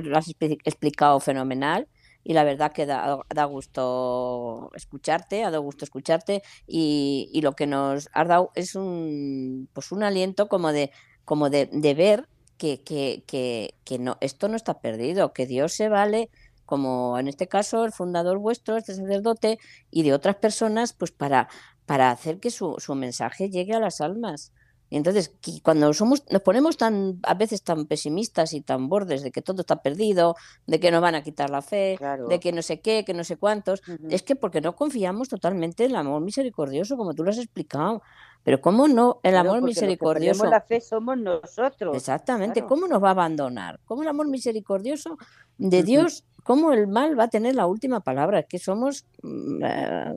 explicado fenomenal y la verdad que da, da, gusto escucharte, ha dado gusto escucharte y, y, lo que nos has dado es un pues un aliento como de como de, ver que, que, que, que, no, esto no está perdido, que Dios se vale, como en este caso el fundador vuestro, este sacerdote, y de otras personas, pues para, para hacer que su, su mensaje llegue a las almas. Y entonces, cuando somos, nos ponemos tan, a veces tan pesimistas y tan bordes de que todo está perdido, de que nos van a quitar la fe, de que no sé qué, que no sé cuántos, es que porque no confiamos totalmente en el amor misericordioso, como tú lo has explicado. Pero ¿cómo no? El amor misericordioso. la fe somos nosotros. Exactamente. ¿Cómo nos va a abandonar? ¿Cómo el amor misericordioso de Dios, cómo el mal va a tener la última palabra? Que somos mm, eh,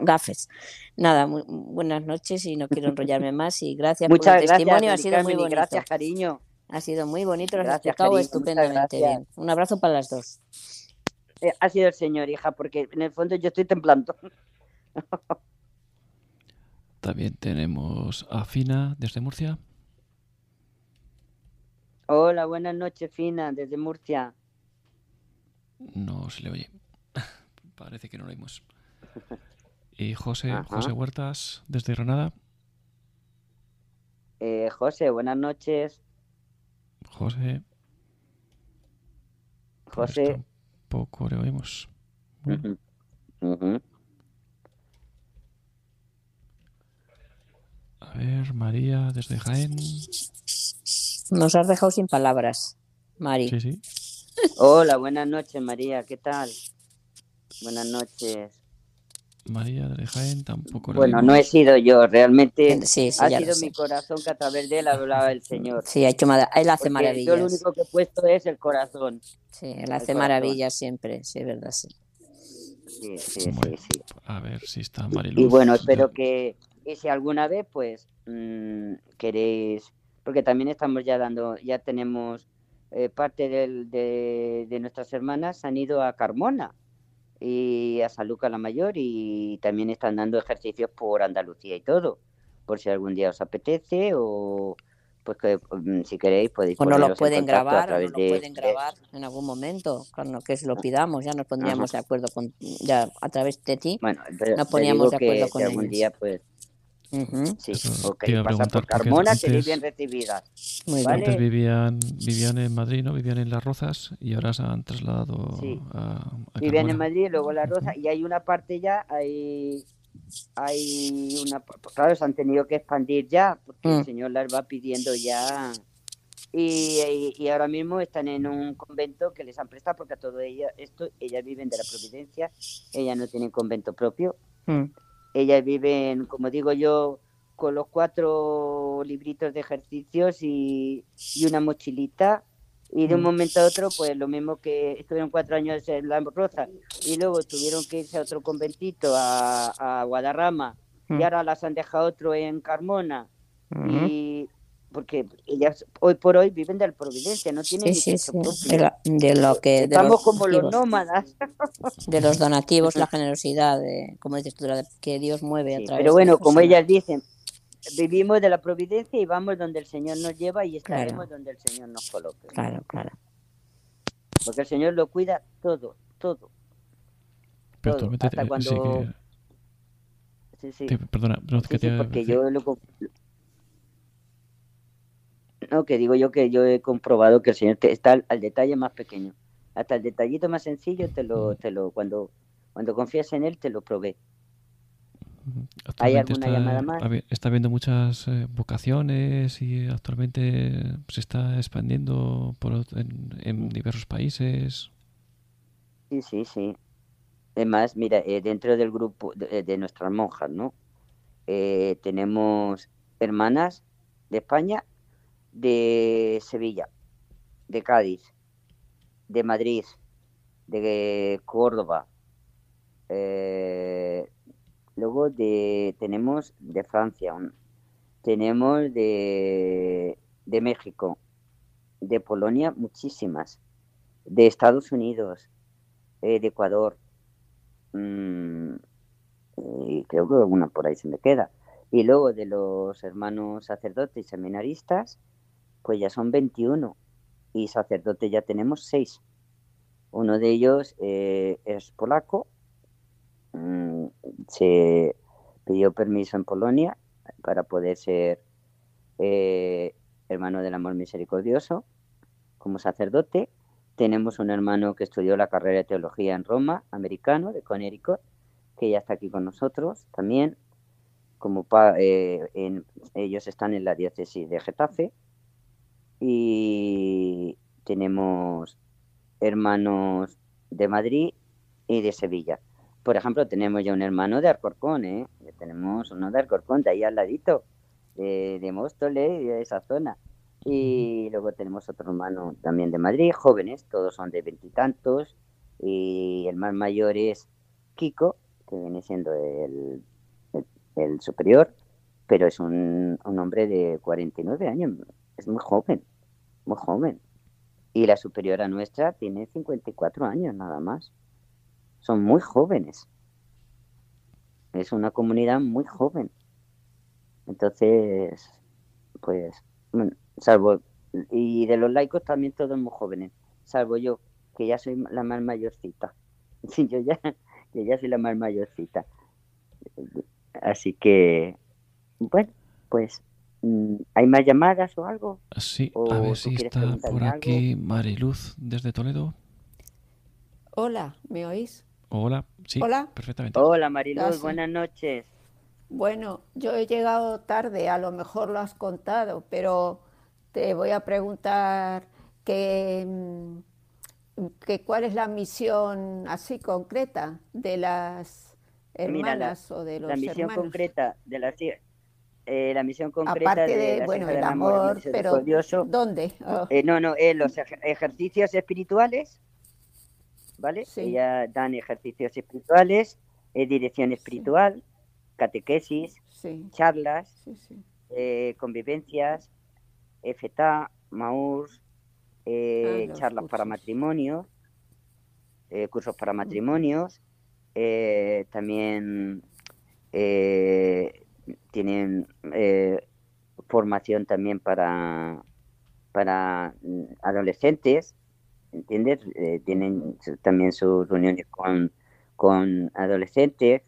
gafes. Nada, buenas noches y no quiero [laughs] enrollarme más y gracias por el testimonio. Ha sido muy bonito. Gracias, cariño. Ha sido muy bonito, lo has explicado estupendamente bien. Un abrazo para las dos. Eh, ha sido el Señor, hija, porque en el fondo yo estoy temblando. [laughs] También tenemos a Fina desde Murcia. Hola, buenas noches, Fina, desde Murcia. No se le oye. [laughs] Parece que no lo oímos. Y José, José Huertas, desde Granada. Eh, José, buenas noches. José. José. Poco le oímos. A ver, María, desde Jaén. Nos has dejado sin palabras, Mari. Sí, sí. Hola, buenas noches, María, ¿qué tal? Buenas noches. María de Jaén tampoco. Bueno, no he sido yo, realmente ha sido mi corazón que a través de él hablaba el Señor. Sí, ha hecho, él hace maravillas. Yo lo único que he puesto es el corazón. Sí, él hace maravillas siempre, sí, es verdad, sí. Sí, sí, sí, A ver si está Mariluz. Y bueno, espero que, y si alguna vez, pues, mm, queréis, porque también estamos ya dando, ya tenemos eh, parte de, nuestras hermanas han ido a Carmona y a San Lucas la Mayor y también están dando ejercicios por Andalucía y todo, por si algún día os apetece o pues que mm, si queréis podéis o no lo pueden grabar o no lo pueden grabar en algún momento cuando que se lo pidamos ya nos pondríamos de acuerdo con ya a través de ti bueno nos poníamos de acuerdo con algún día pues Sí, ok. Pasa por Carmona, antes, bien recibidas. Antes vivían, vivían en Madrid, ¿no? Vivían en Las Rozas y ahora se han trasladado a, Vivían en Madrid, luego Las Rozas y hay una parte ya, hay, hay una... Claro, se han tenido que expandir ya porque el mm. Señor las va pidiendo ya... Y, y, ahora mismo están en un convento que les han prestado porque a todo ella, esto, ellas viven de la providencia, ellas no tienen convento propio. Ellas viven, como digo yo, con los cuatro libritos de ejercicios y, una mochilita. Y de un momento a otro, pues lo mismo que estuvieron cuatro años en La Rosa y luego tuvieron que irse a otro conventito, a, Guadarrama, y mm. ahora las han dejado otro en Carmona. Y porque ellas hoy por hoy viven de la providencia, no tienen sí, sí, De, lo que estamos como los nómadas, [laughs] de los donativos, la generosidad, de, como dices tú, que Dios mueve a través. Pero bueno, como ellas dicen, vivimos de la providencia y vamos donde el Señor nos lleva y estaremos Claro. donde el Señor nos coloque. Claro, claro. Porque el Señor lo cuida todo, todo. Pero todo, hasta eh, sí cuando- que- Sí, sí. te- perdona, no, Sí, que sí, porque que- yo lo... No, que digo yo que yo he comprobado que el Señor te- está al, al detalle más pequeño. Hasta el detallito más sencillo te lo, te lo, cuando, cuando confías en Él te lo provee. ¿Hay alguna está, llamada más? está habiendo muchas eh, vocaciones y actualmente se está expandiendo por, en, en diversos países. Sí, sí, sí. Además, mira, eh, dentro del grupo de, de nuestras monjas, ¿no? Eh, tenemos hermanas de España, de Sevilla, de Cádiz, de Madrid, de Córdoba. eh, luego de, tenemos de Francia, tenemos de, de México, de Polonia, muchísimas, de Estados Unidos, eh, de Ecuador. mm, y creo que alguna por ahí se me queda. Y luego de los hermanos sacerdotes y seminaristas, pues ya son 21. Y sacerdotes ya tenemos 6. Uno de ellos eh, es polaco. mm, se pidió permiso en Polonia para poder ser eh, hermano del amor misericordioso como sacerdote. Tenemos un hermano que estudió la carrera de teología en Roma, americano, de Connecticut, que ya está aquí con nosotros también. Como eh, ellos están en la diócesis de Getafe. Y tenemos hermanos de Madrid y de Sevilla. Por ejemplo, tenemos ya un hermano de Alcorcón, ¿eh? Ya tenemos uno de Alcorcón, de ahí al ladito, de, de Móstoles de esa zona. Y luego tenemos otro hermano también de Madrid, jóvenes, todos son de veintitantos. Y, el más mayor es Kiko, que viene siendo el, el- el superior, pero es un, un hombre de 49 años, es muy joven, muy joven. Y la superiora nuestra tiene 54 años nada más. Son muy jóvenes. Es una comunidad muy joven. Entonces, pues, bueno, salvo, y de los laicos también todos muy jóvenes, salvo yo, que ya soy la más mayorcita. [laughs] Sí, yo ya, yo ya soy la más mayorcita. Así que, bueno, pues, mm, ¿hay más llamadas o algo? Sí, ¿O a ver si está por algo? aquí Mariluz desde Toledo. Hola, ¿me oís? Hola, sí, Hola. perfectamente. Hola Mariluz, Gracias. buenas noches. Bueno, yo he llegado tarde, a lo mejor lo has contado, pero te voy a preguntar que, mm, que cuál es la misión así concreta de las Mira, la- hermanas o de los La misión hermanos. concreta de la eh, la misión concreta Aparte de, bueno, el amor, pero ¿dónde? Oh, eh, no, no, eh, los ej- ejercicios espirituales, ¿vale? Sí. Ellas dan ejercicios espirituales, eh, dirección espiritual, catequesis, sí, charlas, eh, convivencias, FTA, MAURS, eh, Ah, charlas para cursos. matrimonios, eh, cursos para matrimonios, eh, también eh, tienen eh, formación también para, para mm, adolescentes, ¿entiendes? Eh, tienen su- también sus reuniones con, con adolescentes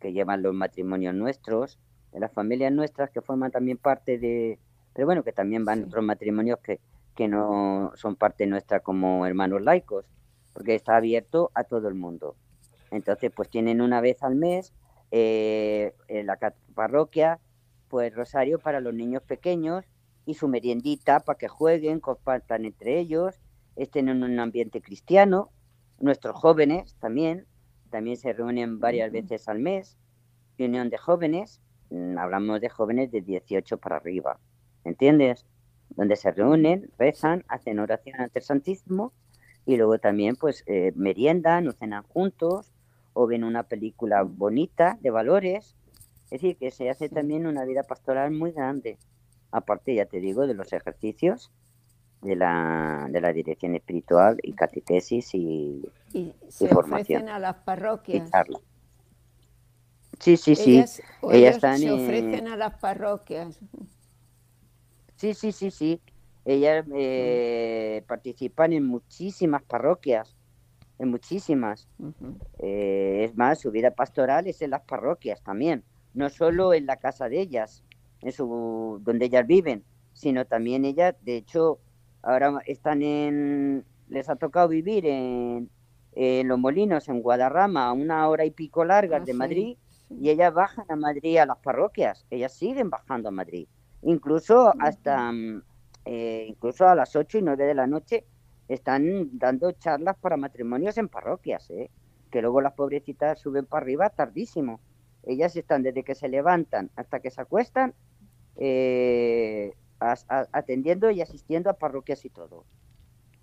que llevan los matrimonios nuestros, de las familias nuestras que forman también parte de, pero bueno, que también van Sí. otros matrimonios que, que no son parte nuestra como hermanos laicos, porque está abierto a todo el mundo. Entonces, pues tienen una vez al mes eh, en la parroquia, pues rosario para los niños pequeños y su meriendita para que jueguen, compartan entre ellos, estén en un ambiente cristiano. Nuestros jóvenes también, también se reúnen varias veces al mes, reunión de jóvenes, mm, hablamos de jóvenes de 18 para arriba, ¿entiendes? Donde se reúnen, rezan, hacen oración ante el Santísimo y luego también pues eh, meriendan o cenan juntos o ven una película bonita de valores. Es decir, que se hace también una vida pastoral muy grande. Aparte, ya te digo, de los ejercicios de la, de la dirección espiritual y catequesis y, Y se formación. ofrecen a las parroquias. Sí, sí, sí. Ellas, o Ellas ellos están se en- ofrecen a las parroquias. Sí, sí, sí, sí. Ellas eh, participan en muchísimas parroquias, en muchísimas. Eh, es más, su vida pastoral es en las parroquias también, no solo en la casa de ellas, en su donde ellas viven, sino también ellas, de hecho, ahora están en, les ha tocado vivir en, en Los Molinos, en Guadarrama, a una hora y pico largas Ah, de sí, Madrid, y ellas bajan a Madrid a las parroquias, ellas siguen bajando a Madrid, incluso hasta, mm, eh, incluso a las 8 y 9 de la noche están dando charlas para matrimonios en parroquias, ¿eh? que luego las pobrecitas suben para arriba tardísimo. Ellas están desde que se levantan hasta que se acuestan eh, as- a- atendiendo y asistiendo a parroquias y todo.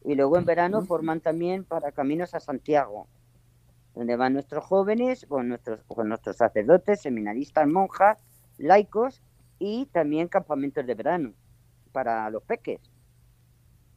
Y luego en verano forman también para caminos a Santiago, donde van nuestros jóvenes, con nuestros, con nuestros sacerdotes, seminaristas, monjas, laicos y también campamentos de verano para los peques.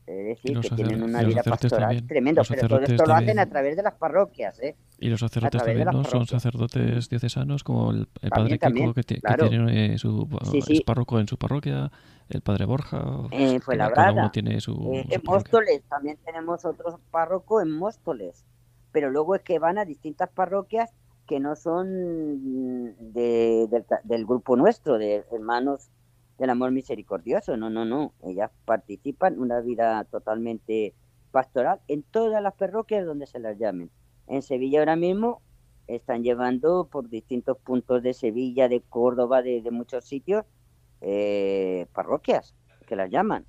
Es decir, que tienen una vida sacerdotes pastoral también. tremendo, pero todo esto lo hacen a través de las parroquias, ¿eh? Y los sacerdotes también, ¿no? Son sacerdotes diocesanos como el, el También, padre Kiko que, ti- que claro. tiene eh, su Sí, es sí. párroco en su parroquia, el padre Borja, cada uno Fuenlabrada. tiene su, Eh, su en. Móstoles también tenemos otro párroco en Móstoles, pero luego es que van a distintas parroquias que no son de- del, del grupo nuestro, de hermanos del amor misericordioso, no, no, no, ellas participan una vida totalmente pastoral en todas las parroquias donde se las llamen. En Sevilla ahora mismo están llevando por distintos puntos de Sevilla, de Córdoba, de, de muchos sitios, eh, parroquias que las llaman.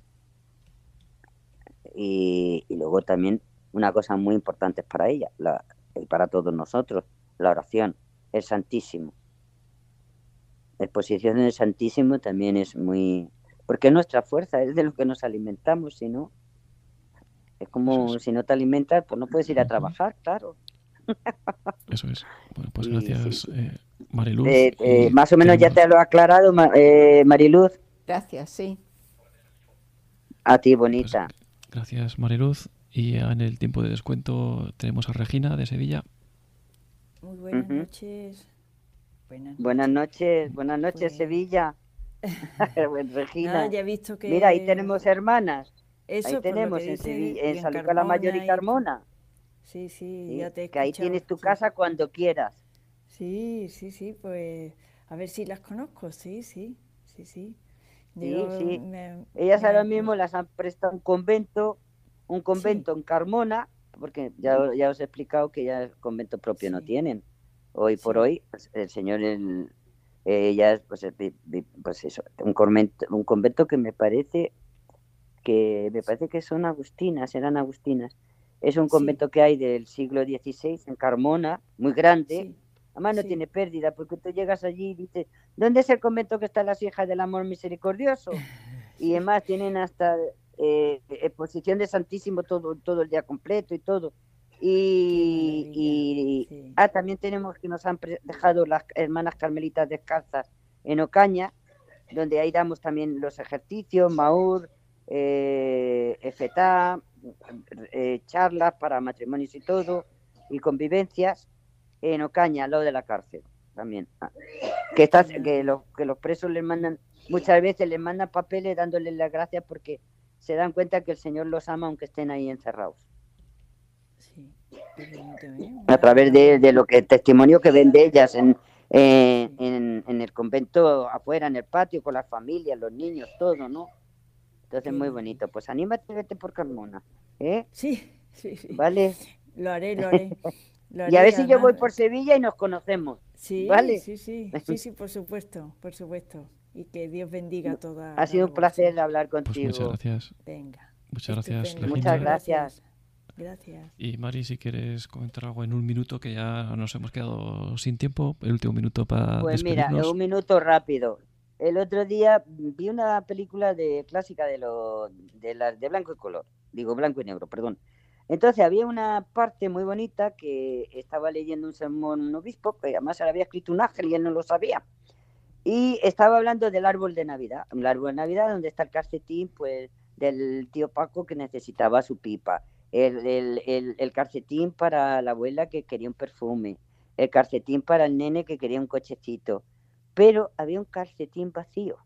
Y, y luego también una cosa muy importante para ella la- y para todos nosotros, la oración, el Santísimo. La exposición del Santísimo también es muy... Porque es nuestra fuerza, es de lo que nos alimentamos, si no... Es como Eso es. si no te alimentas, pues no puedes ir a trabajar, claro. Eso es. Bueno, pues gracias, sí, sí. eh, Mariluz. Eh, eh, más o menos ya te lo he aclarado, eh, Mariluz. Gracias, sí. A ti, pues, bonita. gracias, Mariluz. Y en el tiempo de descuento tenemos a Regina de Sevilla. Muy buenas Ujú. noches. Buenas Buenas noches, buenas noches, Pues- Sevilla. [laughs] [laughs] Regina. Nada, ya he visto que... Mira, ahí tenemos hermanas. Eso, Ahí tenemos en, Sevilla, en San Lucas la Mayor y Carmona y-. Sí, sí, ¿sí? ya te he Que ahí tienes tu sí. casa cuando quieras. Sí, sí, sí, pues a ver si las conozco, sí, sí, sí, sí. Sí, sí. me- Ellas me- ahora mismo las han prestado un convento, un convento en Carmona, porque ya, ya os he explicado que ya el convento propio no tienen. Hoy por hoy, pues, el señor, el, pues, eh, vi- pues eso, un convento, un convento que me parece que me parece que son agustinas, eran agustinas. Es un Sí. convento que hay del siglo XVI en Carmona, muy grande. Sí, Además no sí. tiene pérdida, porque tú llegas allí y dices, ¿dónde es el convento que están las hijas del amor misericordioso? [laughs] Y además tienen hasta eh, exposición de Santísimo todo, todo el día completo y todo. Y, sí. ah, también tenemos que nos han dejado las hermanas carmelitas descalzas en Ocaña, donde ahí damos también los ejercicios, Maur, eh, FTA, eh, charlas para matrimonios y todo, y convivencias en Ocaña, al lado de la cárcel también. Ah, Que, estás, que, los, que los presos les mandan, muchas veces les mandan papeles dándoles las gracias porque se dan cuenta que el Señor los ama aunque estén ahí encerrados. Sí. A través de, de lo que el testimonio que ven de ellas en, eh, Sí. en, en el convento afuera, en el patio, con las familias, los niños, todo, ¿no? Entonces, Qué muy bonito. Pues anímate, vete por Carmona, ¿eh? Sí, [laughs] sí, sí. ¿Vale? Lo haré, lo haré. [laughs] lo Y a haré, ver si yo voy por Sevilla y nos conocemos. Sí, ¿vale? sí, sí, [laughs] sí, sí, por supuesto, por supuesto. Y que Dios bendiga a toda Ha sido un la placer hablar Pues muchas contigo. gracias. sí. Venga. Muchas gracias, estupendo. Muchas gracias. Gracias. Y Mari, si quieres comentar algo en un minuto, que ya nos hemos quedado sin tiempo, el último minuto para Pues mira, un minuto rápido. El otro día vi una película de clásica de lo, de las de blanco y color, digo blanco y negro, perdón. Entonces había una parte muy bonita que estaba leyendo un sermón un obispo, que además se le había escrito un ángel y él no lo sabía. Y estaba hablando del árbol de Navidad, un árbol de Navidad donde está el calcetín pues del tío Paco que necesitaba su pipa, el, el, el, calcetín para la abuela que quería un perfume, el calcetín para el nene que quería un cochecito, pero había un calcetín vacío.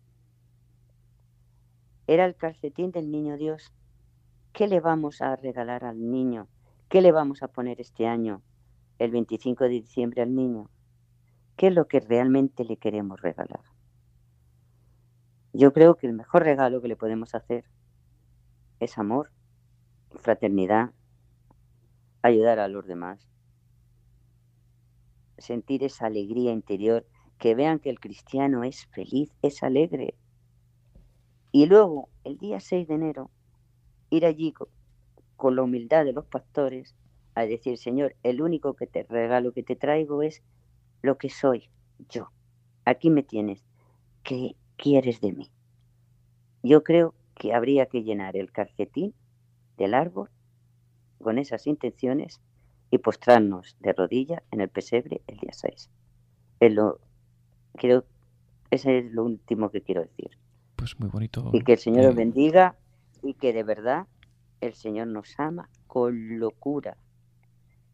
Era el calcetín del niño Dios. ¿Qué le vamos a regalar al niño? ¿Qué le vamos a poner este año, el 25 de diciembre, al niño? ¿Qué es lo que realmente le queremos regalar? Yo creo que el mejor regalo que le podemos hacer es amor, fraternidad, ayudar a los demás, sentir esa alegría interior, que vean que el cristiano es feliz, es alegre. Y luego, el día 6 de enero, ir allí con, la humildad de los pastores a decir, Señor, el único que te regalo que te traigo es lo que soy yo. Aquí me tienes. ¿Qué quieres de mí? Yo creo que habría que llenar el calcetín del árbol con esas intenciones y postrarnos de rodillas en el pesebre el día 6. Es lo, quiero, ese es lo último que quiero decir. Pues muy bonito. Y que el Señor os bendiga y que de verdad el Señor nos ama con locura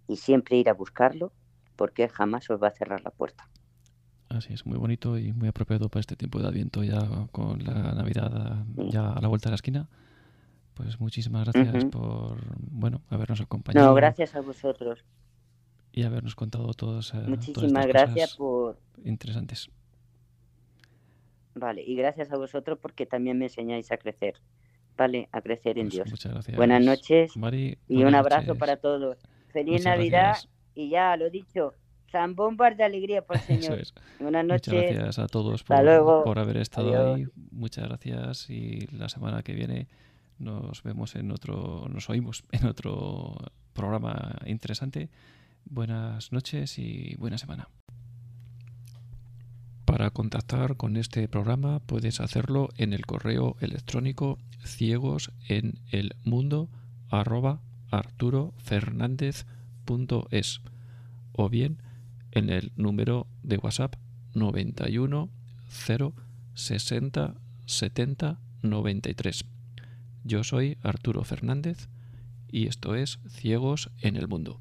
y siempre ir a buscarlo porque jamás os va a cerrar la puerta. Así es, muy bonito y muy apropiado para este tiempo de Adviento ya con la Navidad ya a la vuelta de la esquina. Pues muchísimas gracias por, bueno, habernos acompañado. No, gracias a vosotros. Y habernos contado todas, eh, muchísimas gracias por interesantes. Vale, y gracias a vosotros porque también me enseñáis a crecer. Vale, a crecer en pues Dios. Muchas gracias. Buenas noches y un abrazo para todos. Feliz Navidad y ya lo dicho, zambombas de alegría por el [laughs] Señor. Buenas noches. Muchas gracias a todos por, por haber estado ahí. Muchas gracias y la semana que viene nos vemos en otro, nos oímos [laughs] en otro programa interesante. Buenas noches y buena semana. Para contactar con este programa puedes hacerlo en el correo electrónico ciegos en el mundo arroba arturofernandez.es o bien en el número de WhatsApp 91 0 60 70 93. Yo soy Arturo Fernández y esto es Ciegos en el Mundo.